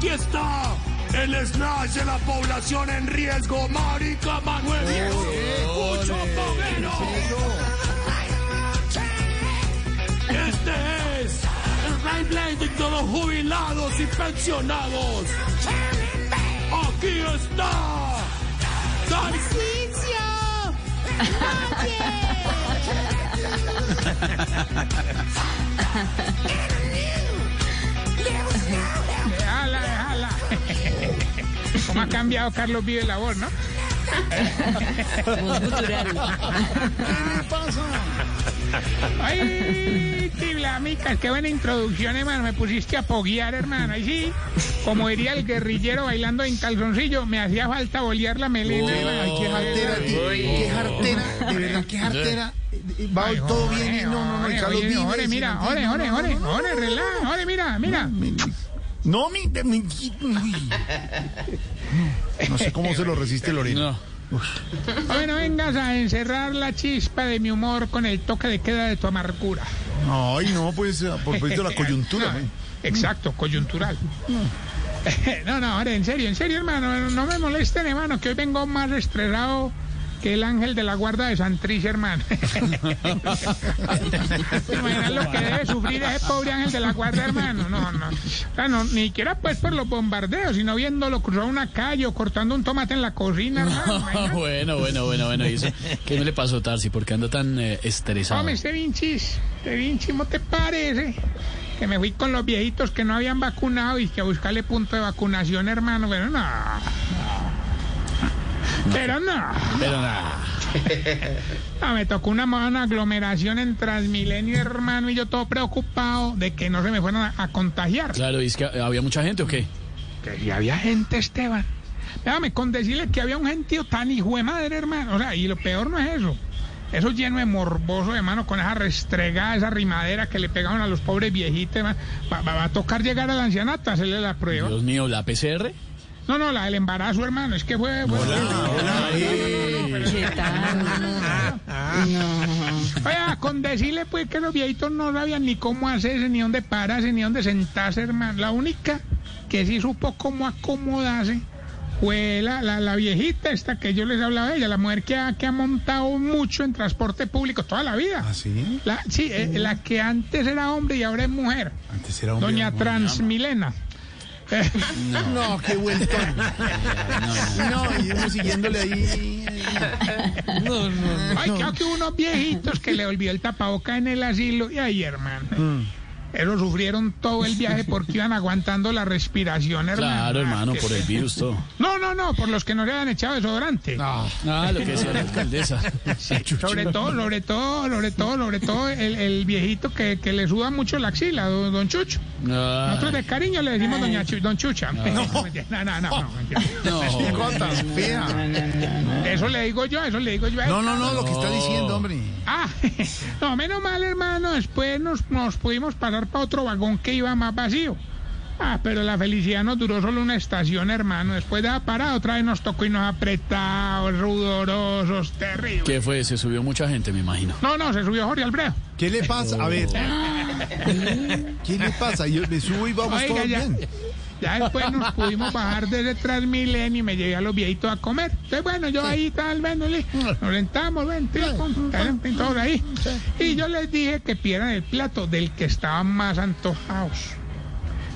Aquí está el slash de la población en riesgo, Marica Manuel Diego. Mucho Povero. Este es el Beyblade de los jubilados y pensionados. Aquí está. Tarcisio. Déjala, ¿Cómo ha cambiado Carlos Vive la voz, no? Ay, tiblamicas, qué buena introducción, hermano. Me pusiste a poguear, hermano. Ahí sí, como diría el guerrillero bailando en calzoncillo, me hacía falta bolear la melena. hermano. Ay, qué jartera, tío. Qué jartera, de verdad, qué jartera. Va Ay, todo bien y no, Carlos mira, no, joder, relaja, joder, mira, mira. No, mi, mi-. No sé cómo se lo resiste Lorena. Bueno, vengas a encerrar la chispa de mi humor con el toque de queda de tu amargura. Ay, no, pues, a propósito de la coyuntura. No, güey. exacto, coyuntural. No, no, ahora, en serio, en serio, hermano, no me molesten, hermano, que hoy vengo más estresado que el ángel de la guarda de Santriz, hermano. ¿Te imaginas lo que debe sufrir ese pobre ángel de la guarda, hermano? No, no. O sea, no, ni siquiera pues por los bombardeos, sino viéndolo cruzar una calle o cortando un tomate en la cocina, hermano. Bueno, bueno, bueno, bueno. ¿y eso? ¿Qué no le pasó, Tarsi? ¿Por qué anda tan eh, estresado? Hombre, este Vinchis, este Vinci, ¿cómo te parece? Que me fui con los viejitos que no habían vacunado y que a buscarle punto de vacunación, hermano. Pero no. Pero no. Pero nada. No, me tocó una mala aglomeración en Transmilenio, hermano, y yo todo preocupado de que no se me fueran a, a contagiar. Claro, ¿y es que había mucha gente o qué? Que si había gente, Esteban. Déjame con decirle que había un gentío tan hijo de madre, hermano. O sea, y lo peor no es eso. Eso lleno de morboso, hermano, con esa restregada, esa rimadera que le pegaban a los pobres viejitos, hermano. Va, va- va a tocar llegar a la ancianata, hacerle la prueba. Dios mío, ¿la PCR? No, no, la del embarazo, hermano. Es que fue. fue- ¿Qué tal? Oiga, con decirle pues que los viejitos no sabían ni cómo hacerse, ni dónde pararse, ni dónde sentarse, hermano. La única que sí supo cómo acomodarse fue la, la, la viejita esta que yo les hablaba de ella, la mujer que ha, que ha montado mucho en transporte público toda la vida. ¿Ah, sí? La, sí, eh, la que antes era hombre y ahora es mujer. Antes era hombre. Doña Transmilena. Eh, No, qué vuelto. No, y uno siguiéndole ahí. Ay, creo que unos viejitos que le olvidó el tapaboca en el asilo. Y ahí, hermano. Mm. Esos sufrieron todo el viaje porque iban aguantando la respiración, hermano. Claro, hermano, Ah, por el virus todo. No, no, no, por los que no le habían echado desodorante. Ah, lo que decía la alcaldesa. Sobre todo, sobre todo, sobre todo, sobre todo el, el viejito que, que le suda mucho la axila, don, don Chucho. Nosotros Ah, de cariño le decimos doña Chu- don Chucha. No, no, no, no. no, no. Eso le digo yo, eso le digo yo. No, no, no, lo que está diciendo, hombre. Ah, no, menos mal, hermano. Después nos, nos pudimos pasar para otro vagón que iba más vacío. Ah, pero la felicidad nos duró solo una estación, hermano. Después de la parada, otra vez nos tocó y nos apretados, rudorosos, terribles. ¿Qué fue? Se subió mucha gente, me imagino. No, no, se subió Jorge Alfredo. ¿Qué le pasa? A ver. ¿Qué le pasa? Yo me subo y vamos Oiga, todos ya. bien. Ya después nos pudimos bajar desde Transmilenio y me llevé a los viejitos a comer. Entonces, bueno, yo ahí tal vez nos ven, tío, con- ven, ahí. Y yo les dije que pidieran el plato del que estaban más antojados.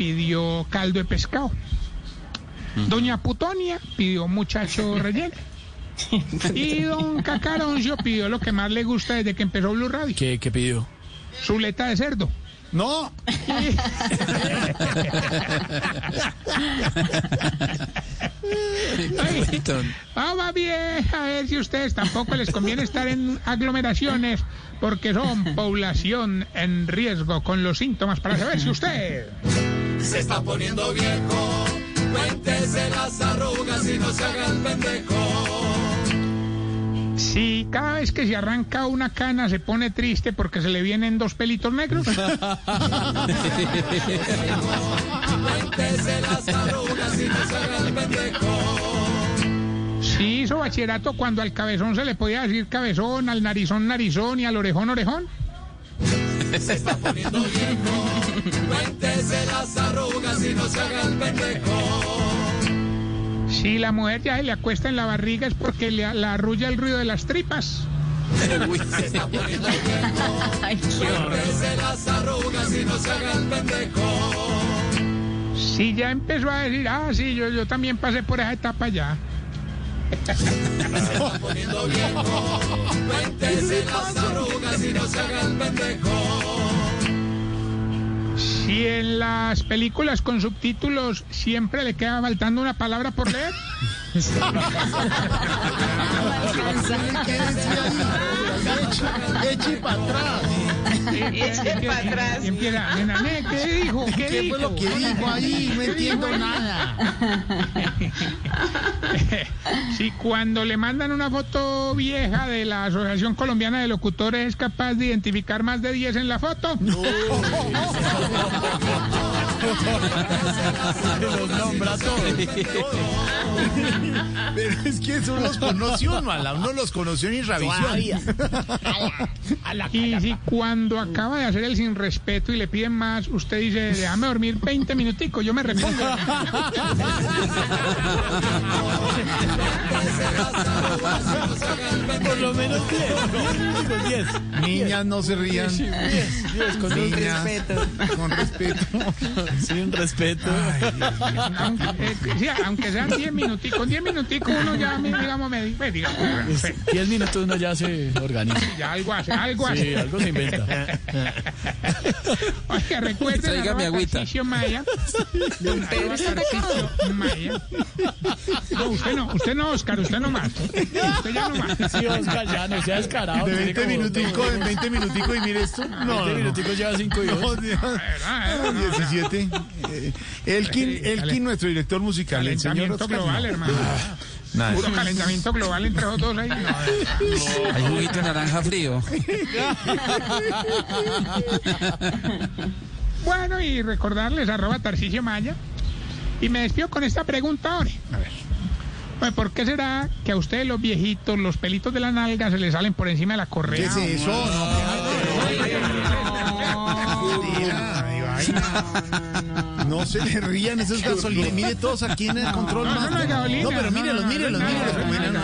Pidió caldo de pescado. Doña Putonia pidió muchacho relleno. Y don Cacaroncio pidió lo que más le gusta desde que empezó Blue Radio, ¿Qué, qué pidió? chuleta de cerdo. No, Ay, Vamos bien, a ver si ustedes tampoco les conviene estar en aglomeraciones porque son población en riesgo con los síntomas para saber si usted... Se está poniendo viejo. Cuéntese las arrugas y no se haga el pendejo. Si cada vez que se arranca una cana se pone triste porque se le vienen dos pelitos negros. Cuéntese las arrugas y no se haga el pendejo. Si hizo bachillerato cuando al cabezón se le podía decir cabezón, al narizón narizón y al orejón orejón. Se está poniendo viejo. Cuéntese las arrugas y no se haga el pendejo. Si la mujer ya se le acuesta en la barriga es porque le, la arrulla el ruido de las tripas. Se está poniendo viejo. Cuéntese las arrugas y no se haga el pendejo. Si ya empezó a decir, ah, sí, yo, yo también pasé por esa etapa ya. Se está poniendo viejo. Cuéntese las arrugas y no se haga el pendejo. Si en las películas con subtítulos siempre le queda faltando una palabra por leer. eche para atrás. Eche para atrás. Empieza, ¿qué dijo? ¿Qué, ¿Qué dijo? fue lo que dijo ahí? No entiendo nada. Si cuando le mandan una foto vieja de la Asociación Colombiana de Locutores es capaz de identificar más de 10 en la foto. Los nombra todos. Pero es que eso los conoció uno, a la uno los conoció en Irravisión. Y si cuando acaba de hacer el sin respeto y le piden más, usted dice, déjame dormir 20 minuticos, yo me repongo. Por lo menos 10. Niñas, no se rían. con Niñas, con respeto. Sin respeto. aunque, eh, sí, aunque sean 10 minuticos, con 10 minuticos uno ya, digamos, me, me diga, 10 minutos uno ya se organiza. ya algo hace, algo Sí, hace. algo se inventa. Oiga, recuerden Tráigame arroba agüita. Maya. Arroba Tarcisio Maya. No, usted no, usted no, Oscar, usted no más. Usted ya no más. Sí, Oscar, ya no sea descarado. De tiene 20 como- minuticos, en 20 minuticos y mire esto. No, 20 no, no. minuticos lleva 5 y No, 2. Dios. ¿Verdad, eh? No, 17. Eh, Elkin, Elkin, nuestro director musical, el señor Calentamiento Oscar. global, no. hermano. Nada. Puro calentamiento global entre los dos ahí. No. Hay juguito de naranja frío. Bueno, y recordarles arroba Tarcisio Maya. Y me despido con esta pregunta ahora. A ver. Bueno, ¿Por qué será que a ustedes los viejitos, los pelitos de la nalga se les salen por encima de la ¿Qué correa? es eso? No, no se le rían, eso es gasolina. Mire todos aquí en el control. no, pero mírelos, mírelos, mírelos.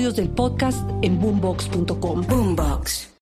episodios del podcast en boombox.com. Boombox.